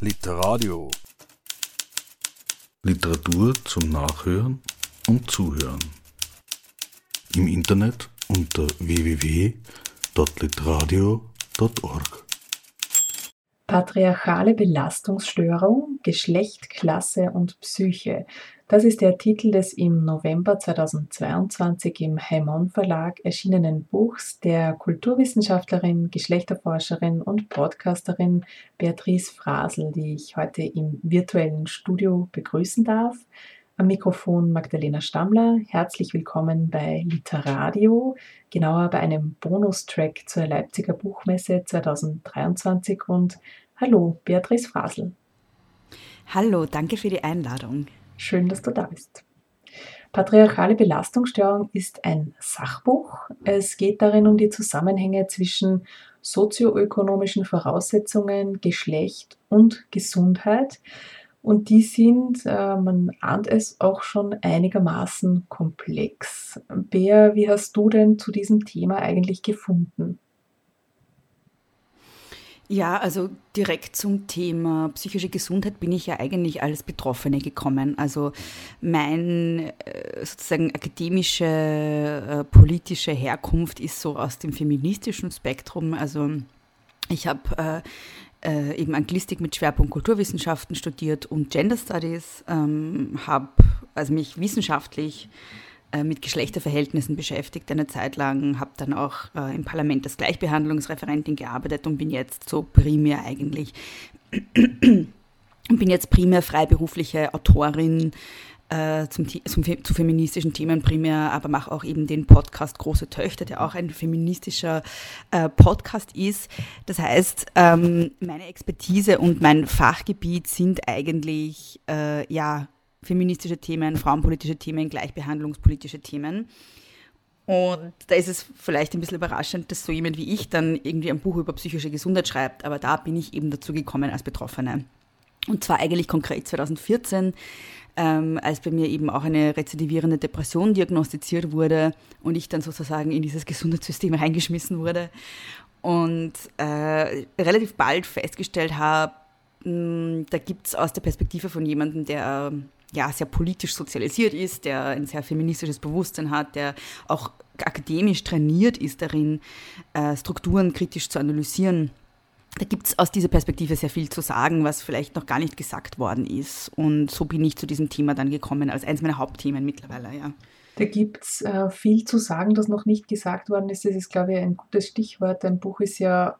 Literadio. Literatur zum Nachhören und Zuhören. Im Internet unter www.literadio.org. Patriarchale Belastungsstörung, Geschlecht, Klasse und Psyche. Das ist der Titel des im November 2022 im Heimon Verlag erschienenen Buchs der Kulturwissenschaftlerin, Geschlechterforscherin und Podcasterin Beatrice Frasel, die ich heute im virtuellen Studio begrüßen darf. Am Mikrofon Magdalena Stammler. Herzlich willkommen bei Literadio, genauer bei einem Bonustrack zur Leipziger Buchmesse 2023 und hallo, Beatrice Frasel. Hallo, danke für die Einladung. Schön, dass du da bist. Patriarchale Belastungsstörung ist ein Sachbuch. Es geht darin um die Zusammenhänge zwischen sozioökonomischen Voraussetzungen, Geschlecht und Gesundheit. Und die sind, äh, man ahnt es, auch schon einigermaßen komplex. Bea, wie hast du denn zu diesem Thema eigentlich gefunden? Ja, also direkt zum Thema psychische Gesundheit bin ich ja eigentlich als Betroffene gekommen. Also mein äh, sozusagen akademische, äh, politische Herkunft ist so aus dem feministischen Spektrum. Also ich habe äh, äh, eben Anglistik mit Schwerpunkt Kulturwissenschaften studiert und Gender Studies, ähm, habe also mich wissenschaftlich mit Geschlechterverhältnissen beschäftigt eine Zeit lang, habe dann auch äh, im Parlament als Gleichbehandlungsreferentin gearbeitet und bin jetzt so primär eigentlich bin jetzt primär freiberufliche Autorin äh, zum, zum, zu feministischen Themen primär, aber mache auch eben den Podcast Große Töchter, der auch ein feministischer äh, Podcast ist. Das heißt, ähm, meine Expertise und mein Fachgebiet sind eigentlich äh, ja feministische Themen, frauenpolitische Themen, gleichbehandlungspolitische Themen. Und da ist es vielleicht ein bisschen überraschend, dass so jemand wie ich dann irgendwie ein Buch über psychische Gesundheit schreibt, aber da bin ich eben dazu gekommen als Betroffene. Und zwar eigentlich konkret 2014, ähm, als bei mir eben auch eine rezidivierende Depression diagnostiziert wurde und ich dann sozusagen in dieses Gesundheitssystem reingeschmissen wurde und äh, relativ bald festgestellt habe, hm, da gibt es aus der Perspektive von jemandem, der ja, sehr politisch sozialisiert ist, der ein sehr feministisches Bewusstsein hat, der auch akademisch trainiert ist darin, äh, Strukturen kritisch zu analysieren. Da gibt es aus dieser Perspektive sehr viel zu sagen, was vielleicht noch gar nicht gesagt worden ist. Und so bin ich zu diesem Thema dann gekommen, als eines meiner Hauptthemen mittlerweile, ja. Da gibt es äh, viel zu sagen, das noch nicht gesagt worden ist. Das ist, glaube ich, ein gutes Stichwort. Ein Buch ist ja,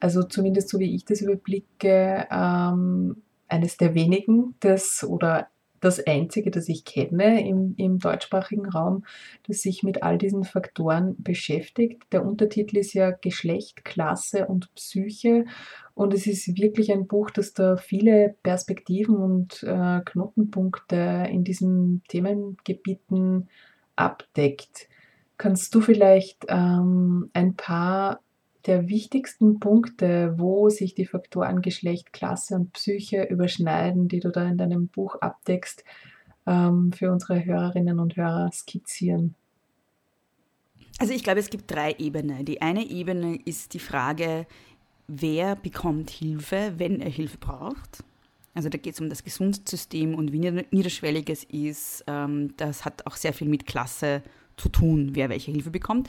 also zumindest so wie ich das überblicke, ähm, eines der wenigen, das oder das einzige, das ich kenne im, im deutschsprachigen Raum, das sich mit all diesen Faktoren beschäftigt. Der Untertitel ist ja Geschlecht, Klasse und Psyche. Und es ist wirklich ein Buch, das da viele Perspektiven und äh, Knotenpunkte in diesen Themengebieten abdeckt. Kannst du vielleicht ähm, ein paar der wichtigsten Punkte, wo sich die Faktoren Geschlecht, Klasse und Psyche überschneiden, die du da in deinem Buch abdeckst, ähm, für unsere Hörerinnen und Hörer skizzieren? Also ich glaube, es gibt drei Ebenen. Die eine Ebene ist die Frage, wer bekommt Hilfe, wenn er Hilfe braucht. Also da geht es um das Gesundheitssystem und wie niederschwellig es ist. Ähm, das hat auch sehr viel mit Klasse zu tun, wer welche Hilfe bekommt.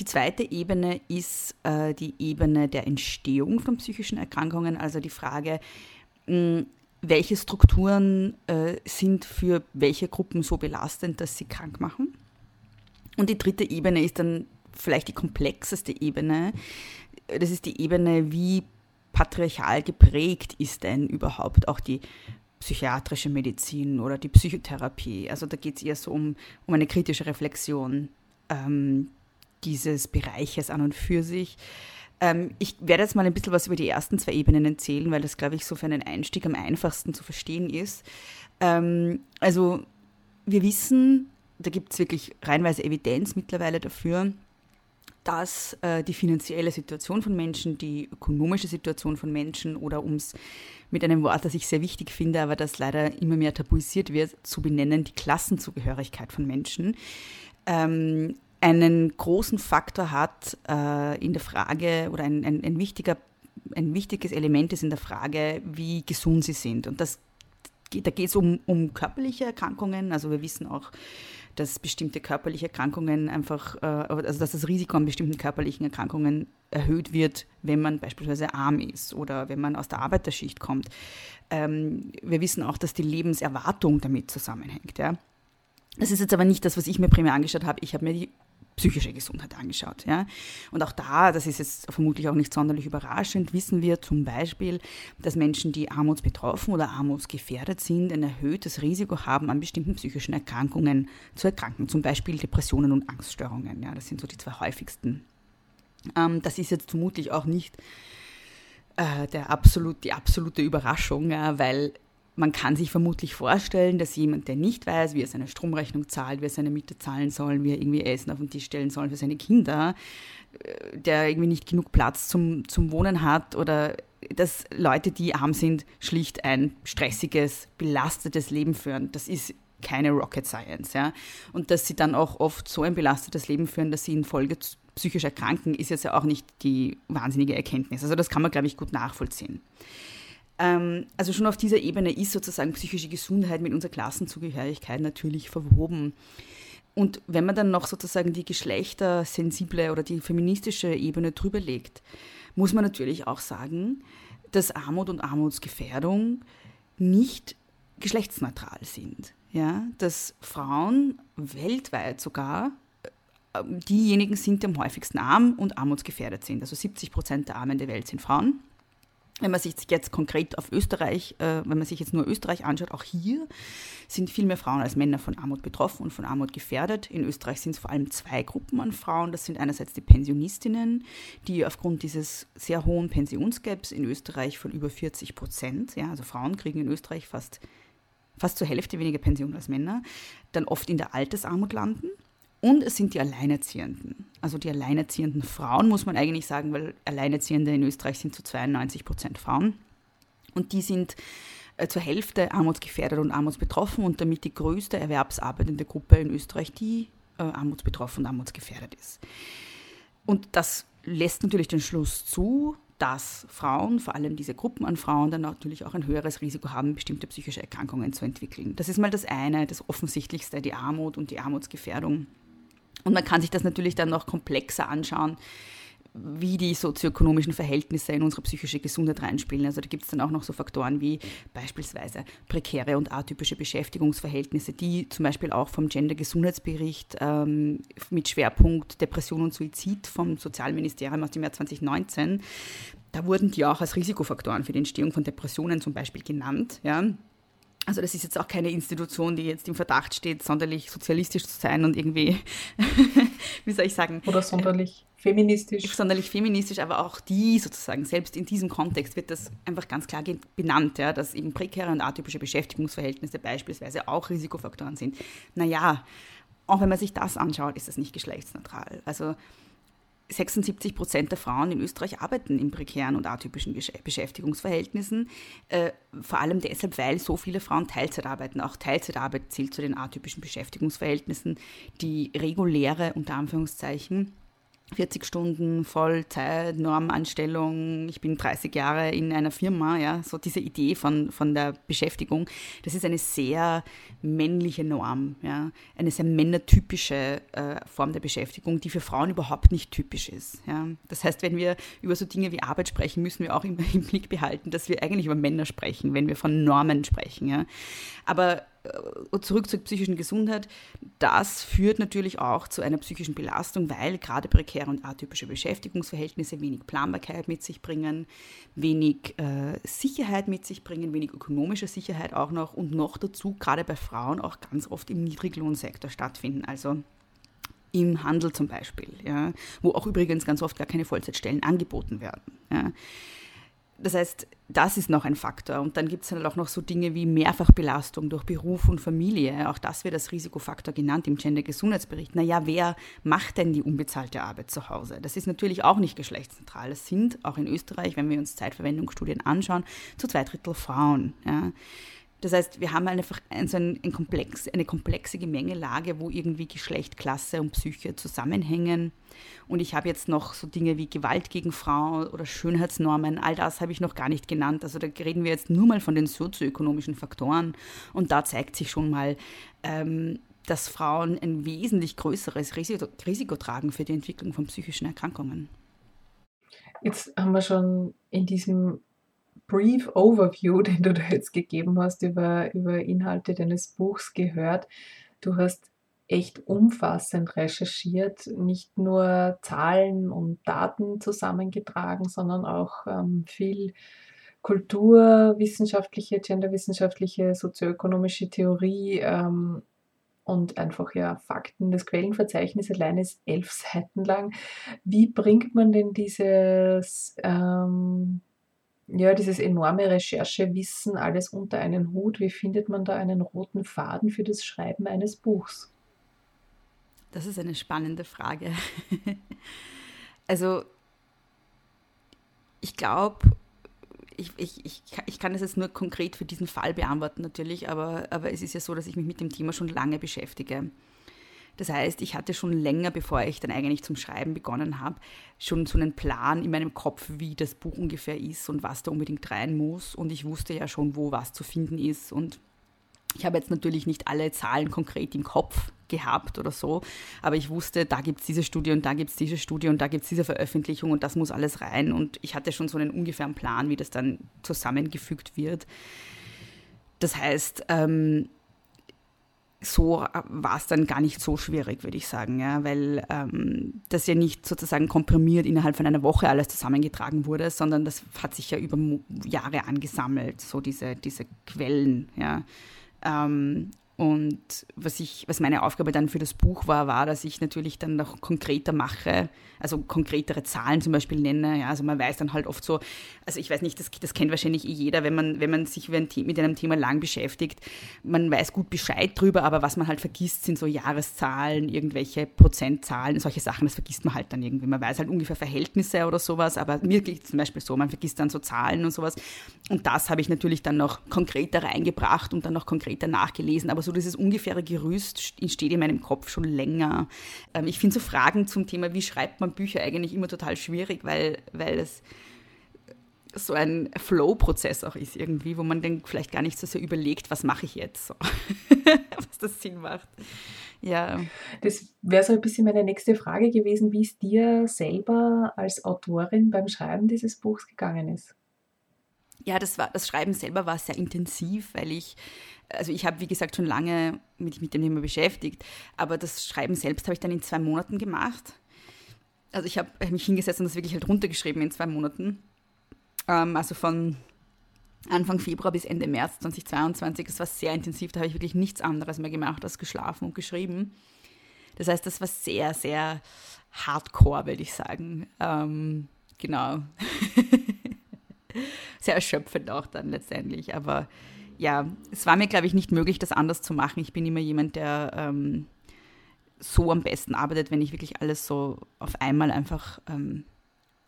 Die zweite Ebene ist äh, die Ebene der Entstehung von psychischen Erkrankungen, also die Frage, mh, welche Strukturen äh, sind für welche Gruppen so belastend, dass sie krank machen. Und die dritte Ebene ist dann vielleicht die komplexeste Ebene. Das ist die Ebene, wie patriarchal geprägt ist denn überhaupt auch die psychiatrische Medizin oder die Psychotherapie. Also da geht es eher so um, um eine kritische Reflexion ähm, dieses Bereiches an und für sich. Ähm, ich werde jetzt mal ein bisschen was über die ersten zwei Ebenen erzählen, weil das, glaube ich, so für einen Einstieg am einfachsten zu verstehen ist. Ähm, also wir wissen, da gibt es wirklich reinweise Evidenz mittlerweile dafür, dass äh, die finanzielle Situation von Menschen, die ökonomische Situation von Menschen oder um es mit einem Wort, das ich sehr wichtig finde, aber das leider immer mehr tabuisiert wird, zu benennen, die Klassenzugehörigkeit von Menschen, ähm, einen großen Faktor hat äh, in der Frage oder ein, ein, ein wichtiger ein wichtiges Element ist in der Frage, wie gesund sie sind. Und das, da geht es um, um körperliche Erkrankungen. Also wir wissen auch, dass bestimmte körperliche Erkrankungen einfach, äh, also dass das Risiko an bestimmten körperlichen Erkrankungen erhöht wird, wenn man beispielsweise arm ist oder wenn man aus der Arbeiterschicht kommt. Ähm, wir wissen auch, dass die Lebenserwartung damit zusammenhängt. Ja. Das ist jetzt aber nicht das, was ich mir primär angeschaut habe. Ich habe mir die psychische Gesundheit angeschaut. Ja? Und auch da, das ist jetzt vermutlich auch nicht sonderlich überraschend, wissen wir zum Beispiel, dass Menschen, die armutsbetroffen oder armutsgefährdet sind, ein erhöhtes Risiko haben, an bestimmten psychischen Erkrankungen zu erkranken, zum Beispiel Depressionen und Angststörungen. Ja? Das sind so die zwei häufigsten. Ähm, das ist jetzt vermutlich auch nicht äh, der absolut, die absolute Überraschung, ja, weil man kann sich vermutlich vorstellen, dass jemand, der nicht weiß, wie er seine Stromrechnung zahlt, wie er seine Miete zahlen soll, wie er irgendwie Essen auf den Tisch stellen soll für seine Kinder, äh, der irgendwie nicht genug Platz zum, zum Wohnen hat oder dass Leute, die arm sind, schlicht ein stressiges, belastetes Leben führen. Das ist keine Rocket Science. Ja? Und dass sie dann auch oft so ein belastetes Leben führen, dass sie in Folge psychisch erkranken, ist jetzt ja auch nicht die wahnsinnige Erkenntnis. Also das kann man, glaube ich, gut nachvollziehen. Ähm, also schon auf dieser Ebene ist sozusagen psychische Gesundheit mit unserer Klassenzugehörigkeit natürlich verwoben. Und wenn man dann noch sozusagen die geschlechtersensible oder die feministische Ebene drüber legt, muss man natürlich auch sagen, dass Armut und Armutsgefährdung nicht geschlechtsneutral sind. Ja? Dass Frauen weltweit sogar äh, diejenigen sind, die am häufigsten arm und armutsgefährdet sind. Also 70 Prozent der Armen der Welt sind Frauen. Wenn man sich jetzt konkret auf Österreich, äh, wenn man sich jetzt nur Österreich anschaut, auch hier sind viel mehr Frauen als Männer von Armut betroffen und von Armut gefährdet. In Österreich sind es vor allem zwei Gruppen an Frauen. Das sind einerseits die Pensionistinnen, die aufgrund dieses sehr hohen Pensionsgaps in Österreich von über 40 Prozent, ja, also Frauen kriegen in Österreich fast, fast zur Hälfte weniger Pension als Männer, dann oft in der Altersarmut landen. Und es sind die Alleinerziehenden. Also die alleinerziehenden Frauen, muss man eigentlich sagen, weil Alleinerziehende in Österreich sind zu 92 Prozent Frauen. Und die sind äh, zur Hälfte armutsgefährdet und armutsbetroffen und damit die größte erwerbsarbeitende Gruppe in Österreich, die äh, armutsbetroffen und armutsgefährdet ist. Und das lässt natürlich den Schluss zu, dass Frauen, vor allem diese Gruppen an Frauen, dann natürlich auch ein höheres Risiko haben, bestimmte psychische Erkrankungen zu entwickeln. Das ist mal das eine, das Offensichtlichste, die Armut und die Armutsgefährdung. Und man kann sich das natürlich dann noch komplexer anschauen, wie die sozioökonomischen Verhältnisse in unsere psychische Gesundheit reinspielen. Also da gibt es dann auch noch so Faktoren wie beispielsweise prekäre und atypische Beschäftigungsverhältnisse, die zum Beispiel auch vom Gender-Gesundheitsbericht ähm, mit Schwerpunkt Depression und Suizid vom Sozialministerium aus dem Jahr 2019, da wurden die auch als Risikofaktoren für die Entstehung von Depressionen zum Beispiel genannt. Ja. Also das ist jetzt auch keine Institution, die jetzt im Verdacht steht, sonderlich sozialistisch zu sein und irgendwie, wie soll ich sagen? Oder sonderlich feministisch. Sonderlich feministisch, aber auch die sozusagen, selbst in diesem Kontext wird das einfach ganz klar benannt, ja, dass eben prekäre und atypische Beschäftigungsverhältnisse beispielsweise auch Risikofaktoren sind. Naja, auch wenn man sich das anschaut, ist das nicht geschlechtsneutral. Also 76 Prozent der Frauen in Österreich arbeiten in prekären und atypischen Beschäftigungsverhältnissen. Äh, vor allem deshalb, weil so viele Frauen Teilzeit arbeiten. Auch Teilzeitarbeit zählt zu den atypischen Beschäftigungsverhältnissen. Die reguläre, unter Anführungszeichen, 40 Stunden Vollzeit, Normanstellung, ich bin 30 Jahre in einer Firma, ja, so diese Idee von, von der Beschäftigung, das ist eine sehr männliche Norm, ja, eine sehr männertypische äh, Form der Beschäftigung, die für Frauen überhaupt nicht typisch ist. Ja. Das heißt, wenn wir über so Dinge wie Arbeit sprechen, müssen wir auch immer im Blick behalten, dass wir eigentlich über Männer sprechen, wenn wir von Normen sprechen. Ja. Aber zurück zur psychischen Gesundheit, das führt natürlich auch zu einer psychischen Belastung, weil gerade prekäre und atypische Beschäftigungsverhältnisse wenig Planbarkeit mit sich bringen, wenig äh, Sicherheit mit sich bringen, wenig ökonomische Sicherheit auch noch und noch dazu gerade bei Frauen auch ganz oft im Niedriglohnsektor stattfinden. Also im Handel zum Beispiel, ja, wo auch übrigens ganz oft gar keine Vollzeitstellen angeboten werden. Ja. Das heißt, das ist noch ein Faktor. Und dann gibt es dann auch noch so Dinge wie Mehrfachbelastung durch Beruf und Familie. Auch das wird als Risikofaktor genannt im Gender-Gesundheitsbericht. Naja, wer macht denn die unbezahlte Arbeit zu Hause? Das ist natürlich auch nicht geschlechtszentral. Es sind auch in Österreich, wenn wir uns Zeitverwendungsstudien anschauen, zu zwei Drittel Frauen. Ja. Das heißt, wir haben einfach ein, so ein, ein Komplex, eine komplexe Gemengelage, wo irgendwie Geschlecht, Klasse und Psyche zusammenhängen. Und ich habe jetzt noch so Dinge wie Gewalt gegen Frauen oder Schönheitsnormen, all das habe ich noch gar nicht genannt. Also da reden wir jetzt nur mal von den sozioökonomischen Faktoren. Und da zeigt sich schon mal, ähm, dass Frauen ein wesentlich größeres Risiko, Risiko tragen für die Entwicklung von psychischen Erkrankungen. Jetzt haben wir schon in diesem Brief Overview, den du da jetzt gegeben hast über, über Inhalte deines Buchs gehört. Du hast echt umfassend recherchiert, nicht nur Zahlen und Daten zusammengetragen, sondern auch ähm, viel kulturwissenschaftliche, genderwissenschaftliche, sozioökonomische Theorie ähm, und einfach ja Fakten. Das Quellenverzeichnis allein ist elf Seiten lang. Wie bringt man denn dieses, ähm, ja, dieses enorme Recherchewissen alles unter einen Hut? Wie findet man da einen roten Faden für das Schreiben eines Buchs? Das ist eine spannende Frage. also ich glaube, ich, ich, ich, ich kann das jetzt nur konkret für diesen Fall beantworten natürlich, aber, aber es ist ja so, dass ich mich mit dem Thema schon lange beschäftige. Das heißt, ich hatte schon länger, bevor ich dann eigentlich zum Schreiben begonnen habe, schon so einen Plan in meinem Kopf, wie das Buch ungefähr ist und was da unbedingt rein muss. Und ich wusste ja schon, wo was zu finden ist. Und ich habe jetzt natürlich nicht alle Zahlen konkret im Kopf gehabt oder so, aber ich wusste, da gibt es diese Studie und da gibt es diese Studie und da gibt es diese Veröffentlichung und das muss alles rein. Und ich hatte schon so einen ungefähren Plan, wie das dann zusammengefügt wird. Das heißt, ähm, so war es dann gar nicht so schwierig, würde ich sagen, ja, weil ähm, das ja nicht sozusagen komprimiert innerhalb von einer Woche alles zusammengetragen wurde, sondern das hat sich ja über Jahre angesammelt, so diese, diese Quellen, ja. Ähm, und was, ich, was meine Aufgabe dann für das Buch war, war, dass ich natürlich dann noch konkreter mache, also konkretere Zahlen zum Beispiel nenne. Ja, also man weiß dann halt oft so, also ich weiß nicht, das, das kennt wahrscheinlich eh jeder, wenn man, wenn man sich mit einem Thema lang beschäftigt, man weiß gut Bescheid drüber, aber was man halt vergisst, sind so Jahreszahlen, irgendwelche Prozentzahlen, solche Sachen, das vergisst man halt dann irgendwie. Man weiß halt ungefähr Verhältnisse oder sowas, aber mir geht es zum Beispiel so, man vergisst dann so Zahlen und sowas. Und das habe ich natürlich dann noch konkreter reingebracht und dann noch konkreter nachgelesen, aber so dieses ungefähre Gerüst steht in meinem Kopf schon länger. Ähm, ich finde so Fragen zum Thema, wie schreibt man Bücher eigentlich immer total schwierig, weil, weil es so ein Flow-Prozess auch ist irgendwie, wo man dann vielleicht gar nicht so sehr überlegt, was mache ich jetzt, so. was das Sinn macht. Ja. Das wäre so ein bisschen meine nächste Frage gewesen, wie es dir selber als Autorin beim Schreiben dieses Buchs gegangen ist. Ja, das, war, das Schreiben selber war sehr intensiv, weil ich, also ich habe, wie gesagt, schon lange mich mit dem Thema beschäftigt, aber das Schreiben selbst habe ich dann in zwei Monaten gemacht. Also ich habe mich hingesetzt und das wirklich halt runtergeschrieben in zwei Monaten. Ähm, also von Anfang Februar bis Ende März 2022. Das war sehr intensiv, da habe ich wirklich nichts anderes mehr gemacht als geschlafen und geschrieben. Das heißt, das war sehr, sehr hardcore, würde ich sagen. Ähm, genau. sehr erschöpfend auch dann letztendlich. Aber ja, es war mir, glaube ich, nicht möglich, das anders zu machen. Ich bin immer jemand, der ähm, so am besten arbeitet, wenn ich wirklich alles so auf einmal einfach ähm,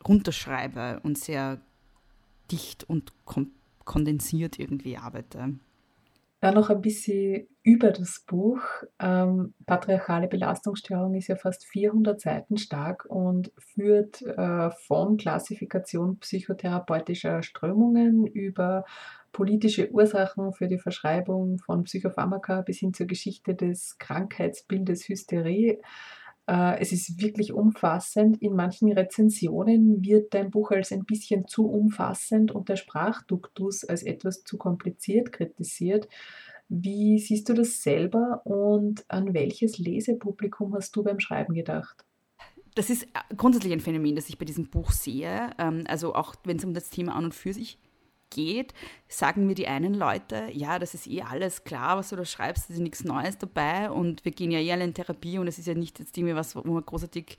runterschreibe und sehr dicht und kondensiert irgendwie arbeite. Dann noch ein bisschen über das Buch. Ähm, Patriarchale Belastungsstörung ist ja fast 400 Seiten stark und führt äh, von Klassifikation psychotherapeutischer Strömungen über politische Ursachen für die Verschreibung von Psychopharmaka bis hin zur Geschichte des Krankheitsbildes Hysterie äh, es ist wirklich umfassend. In manchen Rezensionen wird dein Buch als ein bisschen zu umfassend und der Sprachduktus als etwas zu kompliziert kritisiert. Wie siehst du das selber und an welches Lesepublikum hast du beim Schreiben gedacht? Das ist äh, grundsätzlich ein Phänomen, das ich bei diesem Buch sehe. Ähm, also auch wenn es um das Thema an und für sich geht, sagen mir die einen Leute, ja, das ist eh alles klar, was du da schreibst, es ist nichts Neues dabei und wir gehen ja eh alle in Therapie und es ist ja nicht jetzt irgendwie was, wo man großartig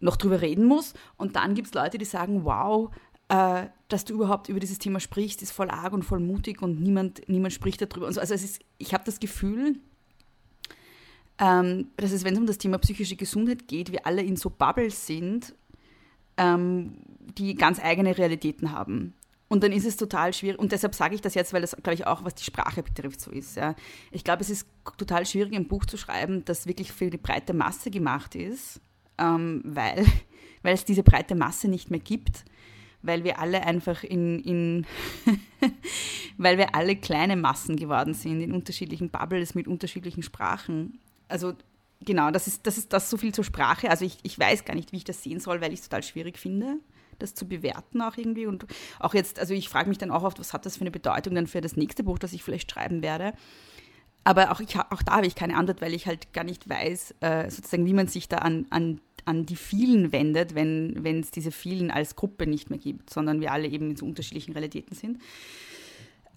noch drüber reden muss. Und dann gibt es Leute, die sagen, wow, äh, dass du überhaupt über dieses Thema sprichst, ist voll arg und voll mutig und niemand, niemand spricht darüber. Also, also es ist, ich habe das Gefühl, ähm, dass es, wenn es um das Thema psychische Gesundheit geht, wir alle in so Bubbles sind, ähm, die ganz eigene Realitäten haben. Und dann ist es total schwierig, und deshalb sage ich das jetzt, weil das, glaube ich, auch was die Sprache betrifft, so ist. Ja. Ich glaube, es ist total schwierig, ein Buch zu schreiben, das wirklich für die breite Masse gemacht ist, ähm, weil, weil es diese breite Masse nicht mehr gibt, weil wir alle einfach in, in weil wir alle kleine Massen geworden sind, in unterschiedlichen Bubbles mit unterschiedlichen Sprachen. Also genau, das ist, das ist das so viel zur Sprache. Also ich, ich weiß gar nicht, wie ich das sehen soll, weil ich es total schwierig finde das zu bewerten auch irgendwie. Und auch jetzt, also ich frage mich dann auch oft, was hat das für eine Bedeutung dann für das nächste Buch, das ich vielleicht schreiben werde. Aber auch, ich, auch da habe ich keine Antwort, weil ich halt gar nicht weiß, äh, sozusagen, wie man sich da an, an, an die vielen wendet, wenn es diese vielen als Gruppe nicht mehr gibt, sondern wir alle eben in so unterschiedlichen Realitäten sind.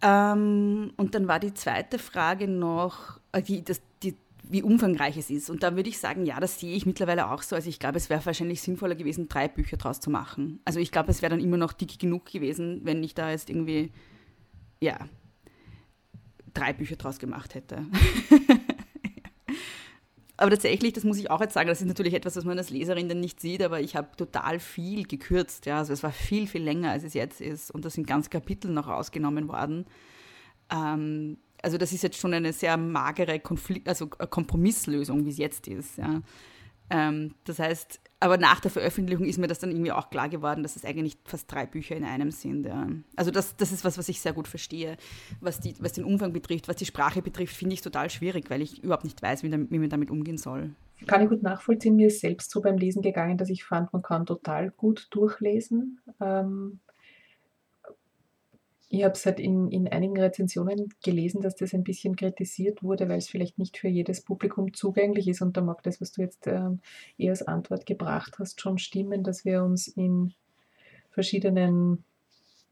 Ähm, und dann war die zweite Frage noch, äh, die, das, die, wie umfangreich es ist. Und da würde ich sagen, ja, das sehe ich mittlerweile auch so. Also ich glaube, es wäre wahrscheinlich sinnvoller gewesen, drei Bücher draus zu machen. Also ich glaube, es wäre dann immer noch dick genug gewesen, wenn ich da jetzt irgendwie, ja, drei Bücher draus gemacht hätte. aber tatsächlich, das muss ich auch jetzt sagen, das ist natürlich etwas, was man als Leserin dann nicht sieht, aber ich habe total viel gekürzt. Ja, also es war viel, viel länger, als es jetzt ist. Und da sind ganz Kapitel noch rausgenommen worden. Ähm, also das ist jetzt schon eine sehr magere Konflikt, also Kompromisslösung, wie es jetzt ist. Ja. Ähm, das heißt, aber nach der Veröffentlichung ist mir das dann irgendwie auch klar geworden, dass es eigentlich fast drei Bücher in einem sind. Ja. Also das, das ist was, was ich sehr gut verstehe. Was, die, was den Umfang betrifft, was die Sprache betrifft, finde ich total schwierig, weil ich überhaupt nicht weiß, wie, wie man damit umgehen soll. Kann ich gut nachvollziehen. Mir ist selbst so beim Lesen gegangen, dass ich fand, man kann total gut durchlesen. Ähm, ich habe es halt in, in einigen Rezensionen gelesen, dass das ein bisschen kritisiert wurde, weil es vielleicht nicht für jedes Publikum zugänglich ist. Und da mag das, was du jetzt ähm, eher als Antwort gebracht hast, schon stimmen, dass wir uns in verschiedenen,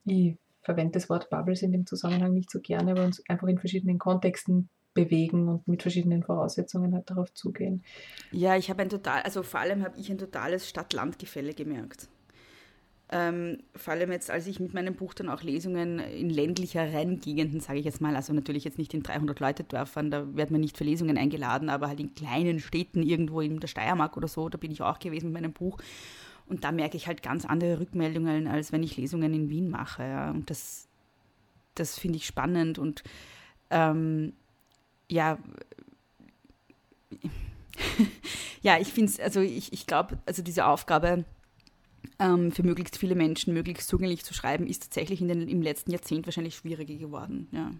ich verwende das Wort Bubbles in dem Zusammenhang nicht so gerne, aber uns einfach in verschiedenen Kontexten bewegen und mit verschiedenen Voraussetzungen halt darauf zugehen. Ja, ich habe ein total, also vor allem habe ich ein totales Stadt-Land-Gefälle gemerkt. Ähm, vor allem jetzt, als ich mit meinem Buch dann auch Lesungen in ländlicheren Gegenden, sage ich jetzt mal, also natürlich jetzt nicht in 300-Leute-Dörfern, da wird man nicht für Lesungen eingeladen, aber halt in kleinen Städten irgendwo in der Steiermark oder so, da bin ich auch gewesen mit meinem Buch. Und da merke ich halt ganz andere Rückmeldungen, als wenn ich Lesungen in Wien mache. Ja. Und das, das finde ich spannend und ähm, ja, ja, ich finde es, also ich, ich glaube, also diese Aufgabe, ähm, für möglichst viele Menschen möglichst zugänglich zu schreiben, ist tatsächlich in den, im letzten Jahrzehnt wahrscheinlich schwieriger geworden. Ja.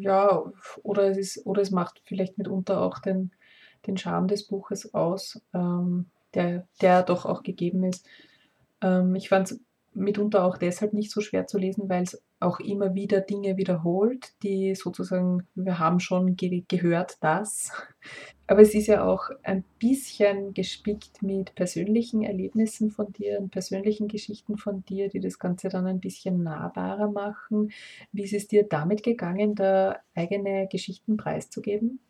Ja, oder es, ist, oder es macht vielleicht mitunter auch den, den Charme des Buches aus, ähm, der, der doch auch gegeben ist. Ähm, ich fand es mitunter auch deshalb nicht so schwer zu lesen, weil es auch immer wieder Dinge wiederholt, die sozusagen, wir haben schon ge gehört das. Aber es ist ja auch ein bisschen gespickt mit persönlichen Erlebnissen von dir und persönlichen Geschichten von dir, die das Ganze dann ein bisschen nahbarer machen. Wie ist es dir damit gegangen, da eigene Geschichten preiszugeben?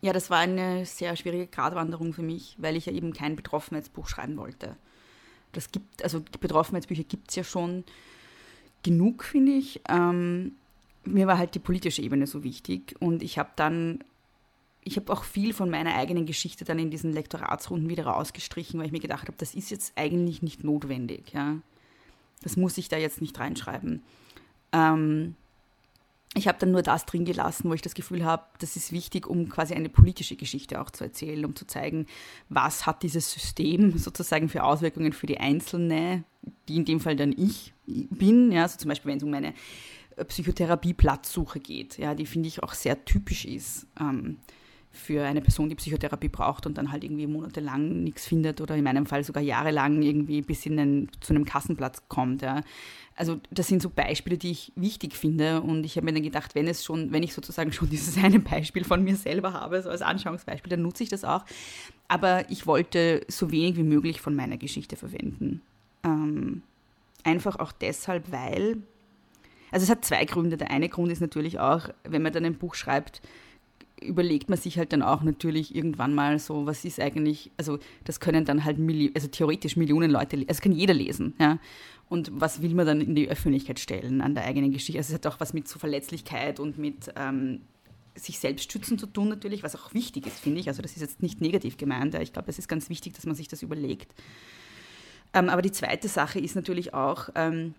Ja, das war eine sehr schwierige Gratwanderung für mich, weil ich ja eben kein Betroffenheitsbuch schreiben wollte. Das gibt, also Betroffenheitsbücher gibt es ja schon genug, finde ich. Ähm, mir war halt die politische Ebene so wichtig und ich habe dann, ich habe auch viel von meiner eigenen Geschichte dann in diesen Lektoratsrunden wieder rausgestrichen, weil ich mir gedacht habe, das ist jetzt eigentlich nicht notwendig. Ja? Das muss ich da jetzt nicht reinschreiben. Ähm, ich habe dann nur das drin gelassen, wo ich das Gefühl habe, das ist wichtig, um quasi eine politische Geschichte auch zu erzählen, um zu zeigen, was hat dieses System sozusagen für Auswirkungen für die Einzelne, die in dem Fall dann ich bin. Ja, also zum Beispiel, wenn es um meine Psychotherapie-Platzsuche geht, ja, die finde ich auch sehr typisch ist. Ähm, für eine Person, die Psychotherapie braucht und dann halt irgendwie monatelang nichts findet oder in meinem Fall sogar jahrelang irgendwie bis in einen, zu einem Kassenplatz kommt. Ja. Also das sind so Beispiele, die ich wichtig finde und ich habe mir dann gedacht, wenn es schon, wenn ich sozusagen schon dieses eine Beispiel von mir selber habe, so als Anschauungsbeispiel, dann nutze ich das auch. Aber ich wollte so wenig wie möglich von meiner Geschichte verwenden. Ähm, einfach auch deshalb, weil, also es hat zwei Gründe. Der eine Grund ist natürlich auch, wenn man dann ein Buch schreibt, überlegt man sich halt dann auch natürlich irgendwann mal so, was ist eigentlich, also das können dann halt, Milli also theoretisch Millionen Leute, also kann jeder lesen, ja. Und was will man dann in die Öffentlichkeit stellen an der eigenen Geschichte? Also es hat auch was mit so Verletzlichkeit und mit ähm, sich selbst schützen zu tun natürlich, was auch wichtig ist, finde ich. Also das ist jetzt nicht negativ gemeint. Ich glaube, es ist ganz wichtig, dass man sich das überlegt. Ähm, aber die zweite Sache ist natürlich auch, ähm,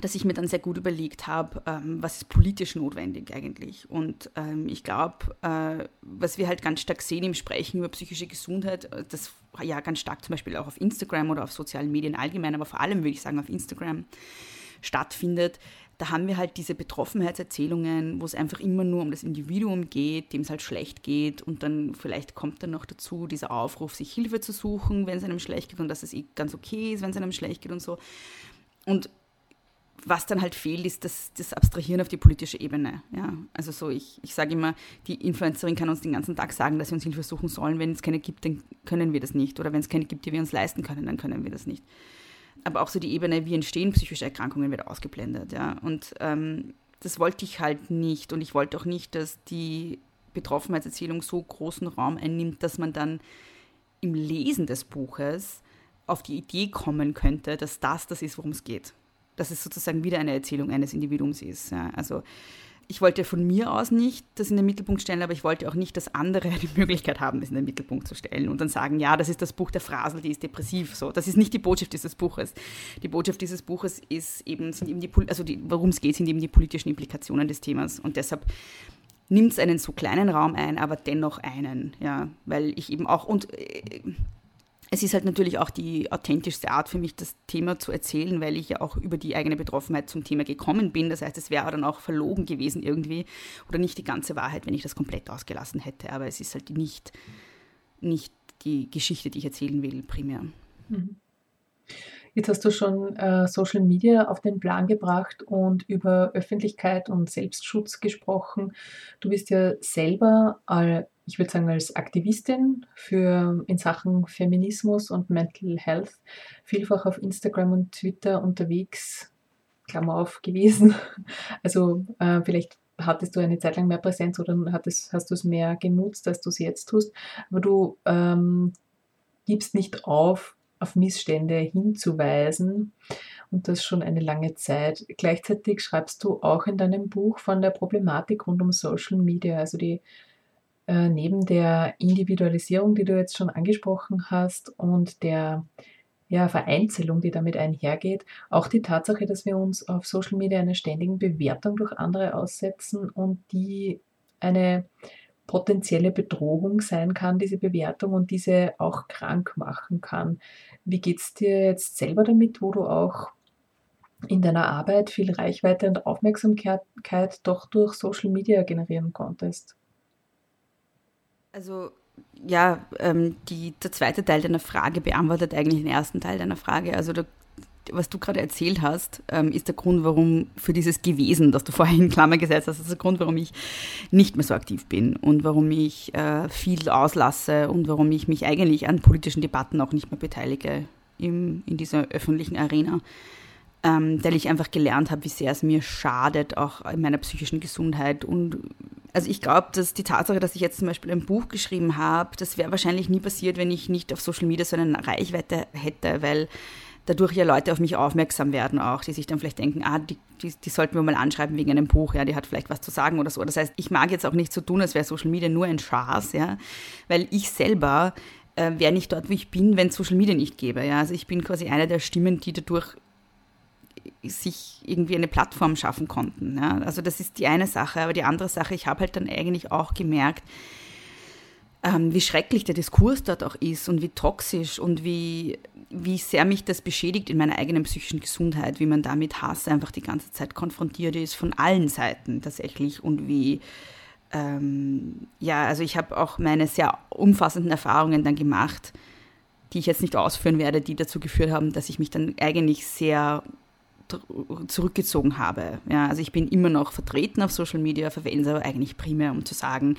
dass ich mir dann sehr gut überlegt habe, ähm, was ist politisch notwendig eigentlich. Und ähm, ich glaube, äh, was wir halt ganz stark sehen im Sprechen über psychische Gesundheit, äh, das ja ganz stark zum Beispiel auch auf Instagram oder auf sozialen Medien allgemein, aber vor allem würde ich sagen auf Instagram stattfindet, da haben wir halt diese Betroffenheitserzählungen, wo es einfach immer nur um das Individuum geht, dem es halt schlecht geht und dann vielleicht kommt dann noch dazu dieser Aufruf, sich Hilfe zu suchen, wenn es einem schlecht geht und dass es eh ganz okay ist, wenn es einem schlecht geht und so. Und was dann halt fehlt, ist das, das Abstrahieren auf die politische Ebene. Ja? Also so, ich, ich sage immer, die Influencerin kann uns den ganzen Tag sagen, dass wir uns Hilfe suchen sollen. Wenn es keine gibt, dann können wir das nicht. Oder wenn es keine gibt, die wir uns leisten können, dann können wir das nicht aber auch so die Ebene, wie entstehen psychische Erkrankungen, wird ausgeblendet. Ja? Und ähm, das wollte ich halt nicht. Und ich wollte auch nicht, dass die Betroffenheitserzählung so großen Raum einnimmt, dass man dann im Lesen des Buches auf die Idee kommen könnte, dass das das ist, worum es geht. Dass es sozusagen wieder eine Erzählung eines Individuums ist. Ja? Also ich wollte von mir aus nicht das in den Mittelpunkt stellen, aber ich wollte auch nicht, dass andere die Möglichkeit haben, das in den Mittelpunkt zu stellen und dann sagen, ja, das ist das Buch der Phrasel, die ist depressiv. So, das ist nicht die Botschaft dieses Buches. Die Botschaft dieses Buches ist eben, sind eben die, also worum es geht, sind eben die politischen Implikationen des Themas und deshalb nimmt es einen so kleinen Raum ein, aber dennoch einen, ja, weil ich eben auch und äh, es ist halt natürlich auch die authentischste Art für mich, das Thema zu erzählen, weil ich ja auch über die eigene Betroffenheit zum Thema gekommen bin. Das heißt, es wäre dann auch verlogen gewesen irgendwie oder nicht die ganze Wahrheit, wenn ich das komplett ausgelassen hätte. Aber es ist halt nicht, nicht die Geschichte, die ich erzählen will, primär. Mhm. Jetzt hast du schon äh, Social Media auf den Plan gebracht und über Öffentlichkeit und Selbstschutz gesprochen. Du bist ja selber äh, ich würde sagen, als Aktivistin für in Sachen Feminismus und Mental Health vielfach auf Instagram und Twitter unterwegs, Klammer auf, gewesen. Also äh, vielleicht hattest du eine Zeit lang mehr Präsenz oder hattest, hast du es mehr genutzt, als du es jetzt tust. Aber du ähm, gibst nicht auf, auf Missstände hinzuweisen und das schon eine lange Zeit. Gleichzeitig schreibst du auch in deinem Buch von der Problematik rund um Social Media, also die äh, neben der Individualisierung, die du jetzt schon angesprochen hast, und der ja, Vereinzelung, die damit einhergeht, auch die Tatsache, dass wir uns auf Social Media einer ständigen Bewertung durch andere aussetzen und die eine potenzielle Bedrohung sein kann, diese Bewertung und diese auch krank machen kann. Wie geht es dir jetzt selber damit, wo du auch in deiner Arbeit viel Reichweite und Aufmerksamkeit doch durch Social Media generieren konntest? Also ja, ähm, die, der zweite Teil deiner Frage beantwortet eigentlich den ersten Teil deiner Frage. Also der, was du gerade erzählt hast, ähm, ist der Grund, warum für dieses Gewesen, das du vorhin in Klammer gesetzt hast, ist der Grund, warum ich nicht mehr so aktiv bin und warum ich äh, viel auslasse und warum ich mich eigentlich an politischen Debatten auch nicht mehr beteilige im, in dieser öffentlichen Arena. Ähm, weil ich einfach gelernt habe, wie sehr es mir schadet, auch in meiner psychischen Gesundheit und also ich glaube, dass die Tatsache, dass ich jetzt zum Beispiel ein Buch geschrieben habe, das wäre wahrscheinlich nie passiert, wenn ich nicht auf Social Media so eine Reichweite hätte, weil dadurch ja Leute auf mich aufmerksam werden auch, die sich dann vielleicht denken, ah, die, die, die, sollten wir mal anschreiben wegen einem Buch, ja, die hat vielleicht was zu sagen oder so. Das heißt, ich mag jetzt auch nicht so tun, als wäre Social Media nur ein Schaß, ja, weil ich selber äh, wäre nicht dort, wo ich bin, wenn es Social Media nicht gäbe, ja. Also ich bin quasi eine der Stimmen, die dadurch sich irgendwie eine Plattform schaffen konnten. Ja. Also das ist die eine Sache. Aber die andere Sache, ich habe halt dann eigentlich auch gemerkt, ähm, wie schrecklich der Diskurs dort auch ist und wie toxisch und wie, wie sehr mich das beschädigt in meiner eigenen psychischen Gesundheit, wie man da mit Hass einfach die ganze Zeit konfrontiert ist, von allen Seiten tatsächlich und wie, ähm, ja, also ich habe auch meine sehr umfassenden Erfahrungen dann gemacht, die ich jetzt nicht ausführen werde, die dazu geführt haben, dass ich mich dann eigentlich sehr zurückgezogen habe. Ja, also ich bin immer noch vertreten auf Social Media, verwende es aber eigentlich primär, um zu sagen,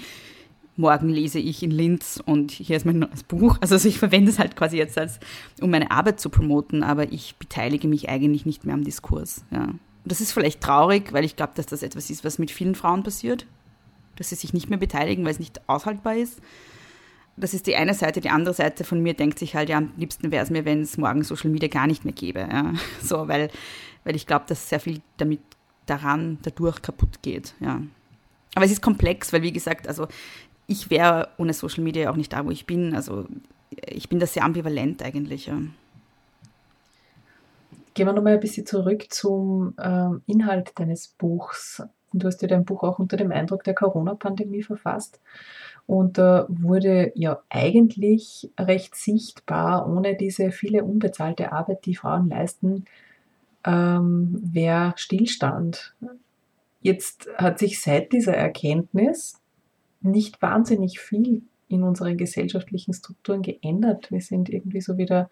morgen lese ich in Linz und hier ist mein neues Buch. Also, ich verwende es halt quasi jetzt als, um meine Arbeit zu promoten, aber ich beteilige mich eigentlich nicht mehr am Diskurs. Ja. Das ist vielleicht traurig, weil ich glaube, dass das etwas ist, was mit vielen Frauen passiert, dass sie sich nicht mehr beteiligen, weil es nicht aushaltbar ist. Das ist die eine Seite. Die andere Seite von mir denkt sich halt, ja, am liebsten wäre es mir, wenn es morgen Social Media gar nicht mehr gäbe. Ja. So, weil weil ich glaube, dass sehr viel damit daran dadurch kaputt geht. Ja. Aber es ist komplex, weil wie gesagt, also ich wäre ohne Social Media auch nicht da, wo ich bin. Also ich bin da sehr ambivalent eigentlich. Ja. Gehen wir nochmal ein bisschen zurück zum ähm, Inhalt deines Buchs. Du hast ja dein Buch auch unter dem Eindruck der Corona-Pandemie verfasst. Und da wurde ja eigentlich recht sichtbar, ohne diese viele unbezahlte Arbeit, die Frauen leisten, ähm, wäre Stillstand. Jetzt hat sich seit dieser Erkenntnis nicht wahnsinnig viel in unseren gesellschaftlichen Strukturen geändert. Wir sind irgendwie so wieder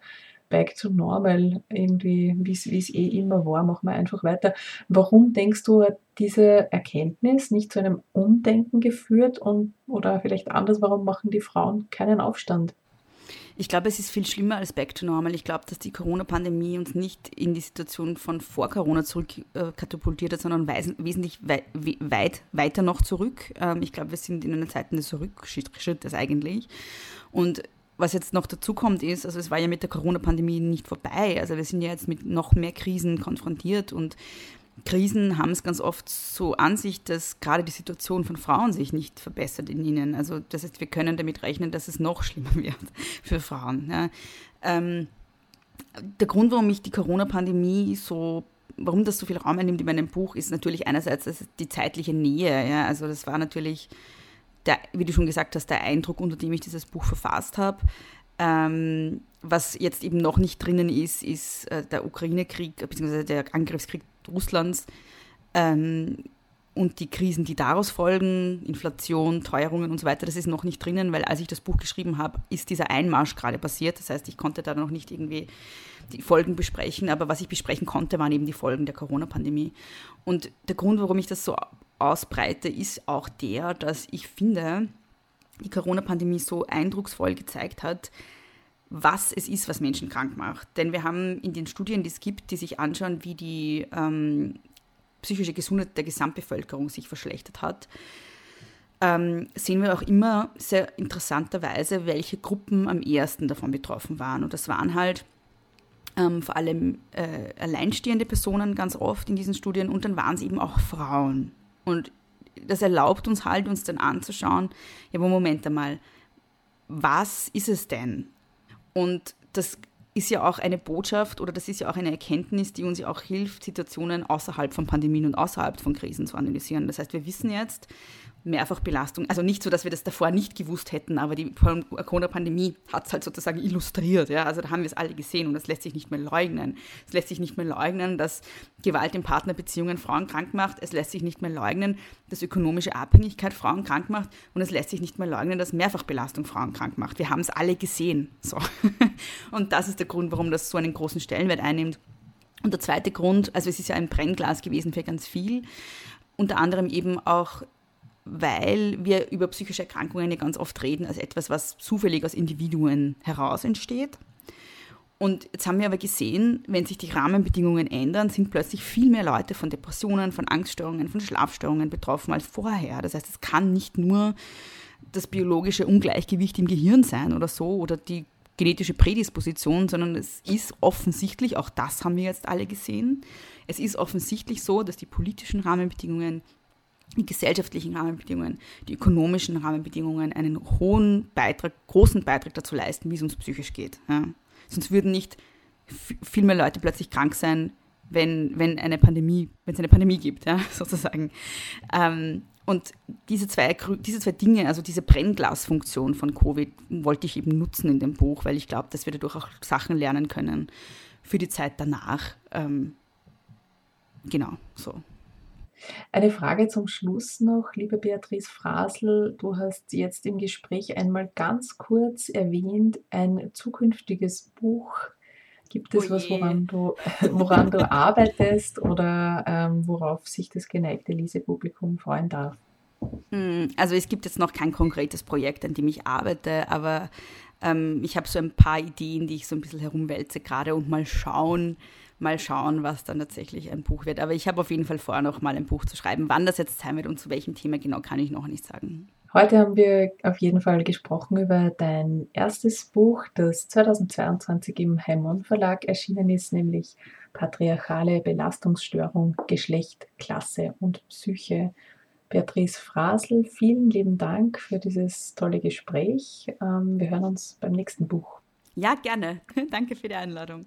back to normal, irgendwie, wie es eh immer war, machen wir einfach weiter. Warum denkst du, hat diese Erkenntnis nicht zu einem Umdenken geführt und oder vielleicht anders, warum machen die Frauen keinen Aufstand? Ich glaube, es ist viel schlimmer als Back to Normal. Ich glaube, dass die Corona-Pandemie uns nicht in die Situation von vor Corona zurück äh, katapultiert hat, sondern weis, wesentlich wei weit weiter noch zurück. Ähm, ich glaube, wir sind in einer Zeit des Rückschrittes eigentlich. Und was jetzt noch dazu kommt, ist, also es war ja mit der Corona-Pandemie nicht vorbei. Also wir sind ja jetzt mit noch mehr Krisen konfrontiert und Krisen haben es ganz oft so an sich, dass gerade die Situation von Frauen sich nicht verbessert in ihnen. Also das heißt, wir können damit rechnen, dass es noch schlimmer wird für Frauen. Ja. Ähm, der Grund, warum ich die Corona-Pandemie so, warum das so viel Raum einnimmt in meinem Buch, ist natürlich einerseits die zeitliche Nähe. Ja. Also das war natürlich, der, wie du schon gesagt hast, der Eindruck, unter dem ich dieses Buch verfasst habe. Ähm, was jetzt eben noch nicht drinnen ist, ist äh, der Ukraine-Krieg, beziehungsweise der Angriffskrieg Russlands ähm, und die Krisen, die daraus folgen, Inflation, Teuerungen und so weiter, das ist noch nicht drinnen, weil als ich das Buch geschrieben habe, ist dieser Einmarsch gerade passiert. Das heißt, ich konnte da noch nicht irgendwie die Folgen besprechen, aber was ich besprechen konnte, waren eben die Folgen der Corona-Pandemie. Und der Grund, warum ich das so ausbreite, ist auch der, dass ich finde, die Corona-Pandemie so eindrucksvoll gezeigt hat, was es ist, was Menschen krank macht. Denn wir haben in den Studien, die es gibt, die sich anschauen, wie die ähm, psychische Gesundheit der Gesamtbevölkerung sich verschlechtert hat, ähm, sehen wir auch immer sehr interessanterweise, welche Gruppen am ehesten davon betroffen waren. Und das waren halt ähm, vor allem äh, alleinstehende Personen ganz oft in diesen Studien und dann waren es eben auch Frauen. Und das erlaubt uns halt, uns dann anzuschauen, ja, Moment einmal, was ist es denn? Und das ist ja auch eine Botschaft oder das ist ja auch eine Erkenntnis, die uns ja auch hilft, Situationen außerhalb von Pandemien und außerhalb von Krisen zu analysieren. Das heißt, wir wissen jetzt, Mehrfachbelastung. Also nicht so, dass wir das davor nicht gewusst hätten, aber die Corona-Pandemie hat es halt sozusagen illustriert. Ja? Also da haben wir es alle gesehen und das lässt sich nicht mehr leugnen. Es lässt sich nicht mehr leugnen, dass Gewalt in Partnerbeziehungen Frauen krank macht. Es lässt sich nicht mehr leugnen, dass ökonomische Abhängigkeit Frauen krank macht. Und es lässt sich nicht mehr leugnen, dass Mehrfachbelastung Frauen krank macht. Wir haben es alle gesehen. So. Und das ist der Grund, warum das so einen großen Stellenwert einnimmt. Und der zweite Grund, also es ist ja ein Brennglas gewesen für ganz viel, unter anderem eben auch weil wir über psychische Erkrankungen ja ganz oft reden als etwas, was zufällig aus Individuen heraus entsteht. Und jetzt haben wir aber gesehen, wenn sich die Rahmenbedingungen ändern, sind plötzlich viel mehr Leute von Depressionen, von Angststörungen, von Schlafstörungen betroffen als vorher. Das heißt, es kann nicht nur das biologische Ungleichgewicht im Gehirn sein oder so oder die genetische Prädisposition, sondern es ist offensichtlich, auch das haben wir jetzt alle gesehen, es ist offensichtlich so, dass die politischen Rahmenbedingungen die gesellschaftlichen Rahmenbedingungen, die ökonomischen Rahmenbedingungen einen hohen Beitrag, großen Beitrag dazu leisten, wie es uns psychisch geht. Ja. Sonst würden nicht viel mehr Leute plötzlich krank sein, wenn, wenn eine Pandemie, wenn es eine Pandemie gibt, ja, sozusagen. Ähm, und diese zwei, diese zwei Dinge, also diese Brennglasfunktion von Covid, wollte ich eben nutzen in dem Buch, weil ich glaube, dass wir dadurch auch Sachen lernen können für die Zeit danach. Ähm, genau, so. Eine Frage zum Schluss noch, liebe Beatrice Frasel. Du hast jetzt im Gespräch einmal ganz kurz erwähnt, ein zukünftiges Buch. Gibt es oh was, woran du, woran du arbeitest oder ähm, worauf sich das geneigte Lesepublikum freuen darf? Hm, also es gibt jetzt noch kein konkretes Projekt, an dem ich arbeite, aber ähm, ich habe so ein paar Ideen, die ich so ein bisschen herumwälze gerade und mal schauen, mal schauen, was dann tatsächlich ein Buch wird. Aber ich habe auf jeden Fall vor, noch mal ein Buch zu schreiben. Wann das jetzt sein wird und zu welchem Thema genau, kann ich noch nicht sagen. Heute haben wir auf jeden Fall gesprochen über dein erstes Buch, das 2022 im Heimon Verlag erschienen ist, nämlich Patriarchale Belastungsstörung, Geschlecht, Klasse und Psyche. Beatrice Frasel, vielen lieben Dank für dieses tolle Gespräch. Ähm, wir hören uns beim nächsten Buch. Ja, gerne. Danke für die Einladung.